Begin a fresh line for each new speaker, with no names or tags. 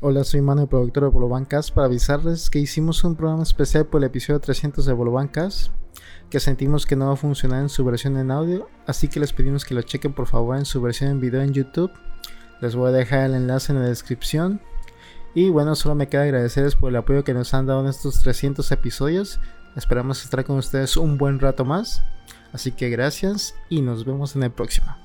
Hola, soy Manuel, productor de Bolobancas, para avisarles que hicimos un programa especial por el episodio 300 de Bolobancas, que sentimos que no va a funcionar en su versión en audio, así que les pedimos que lo chequen por favor en su versión en video en YouTube. Les voy a dejar el enlace en la descripción. Y bueno, solo me queda agradecerles por el apoyo que nos han dado en estos 300 episodios. Esperamos estar con ustedes un buen rato más. Así que gracias y nos vemos en el próximo.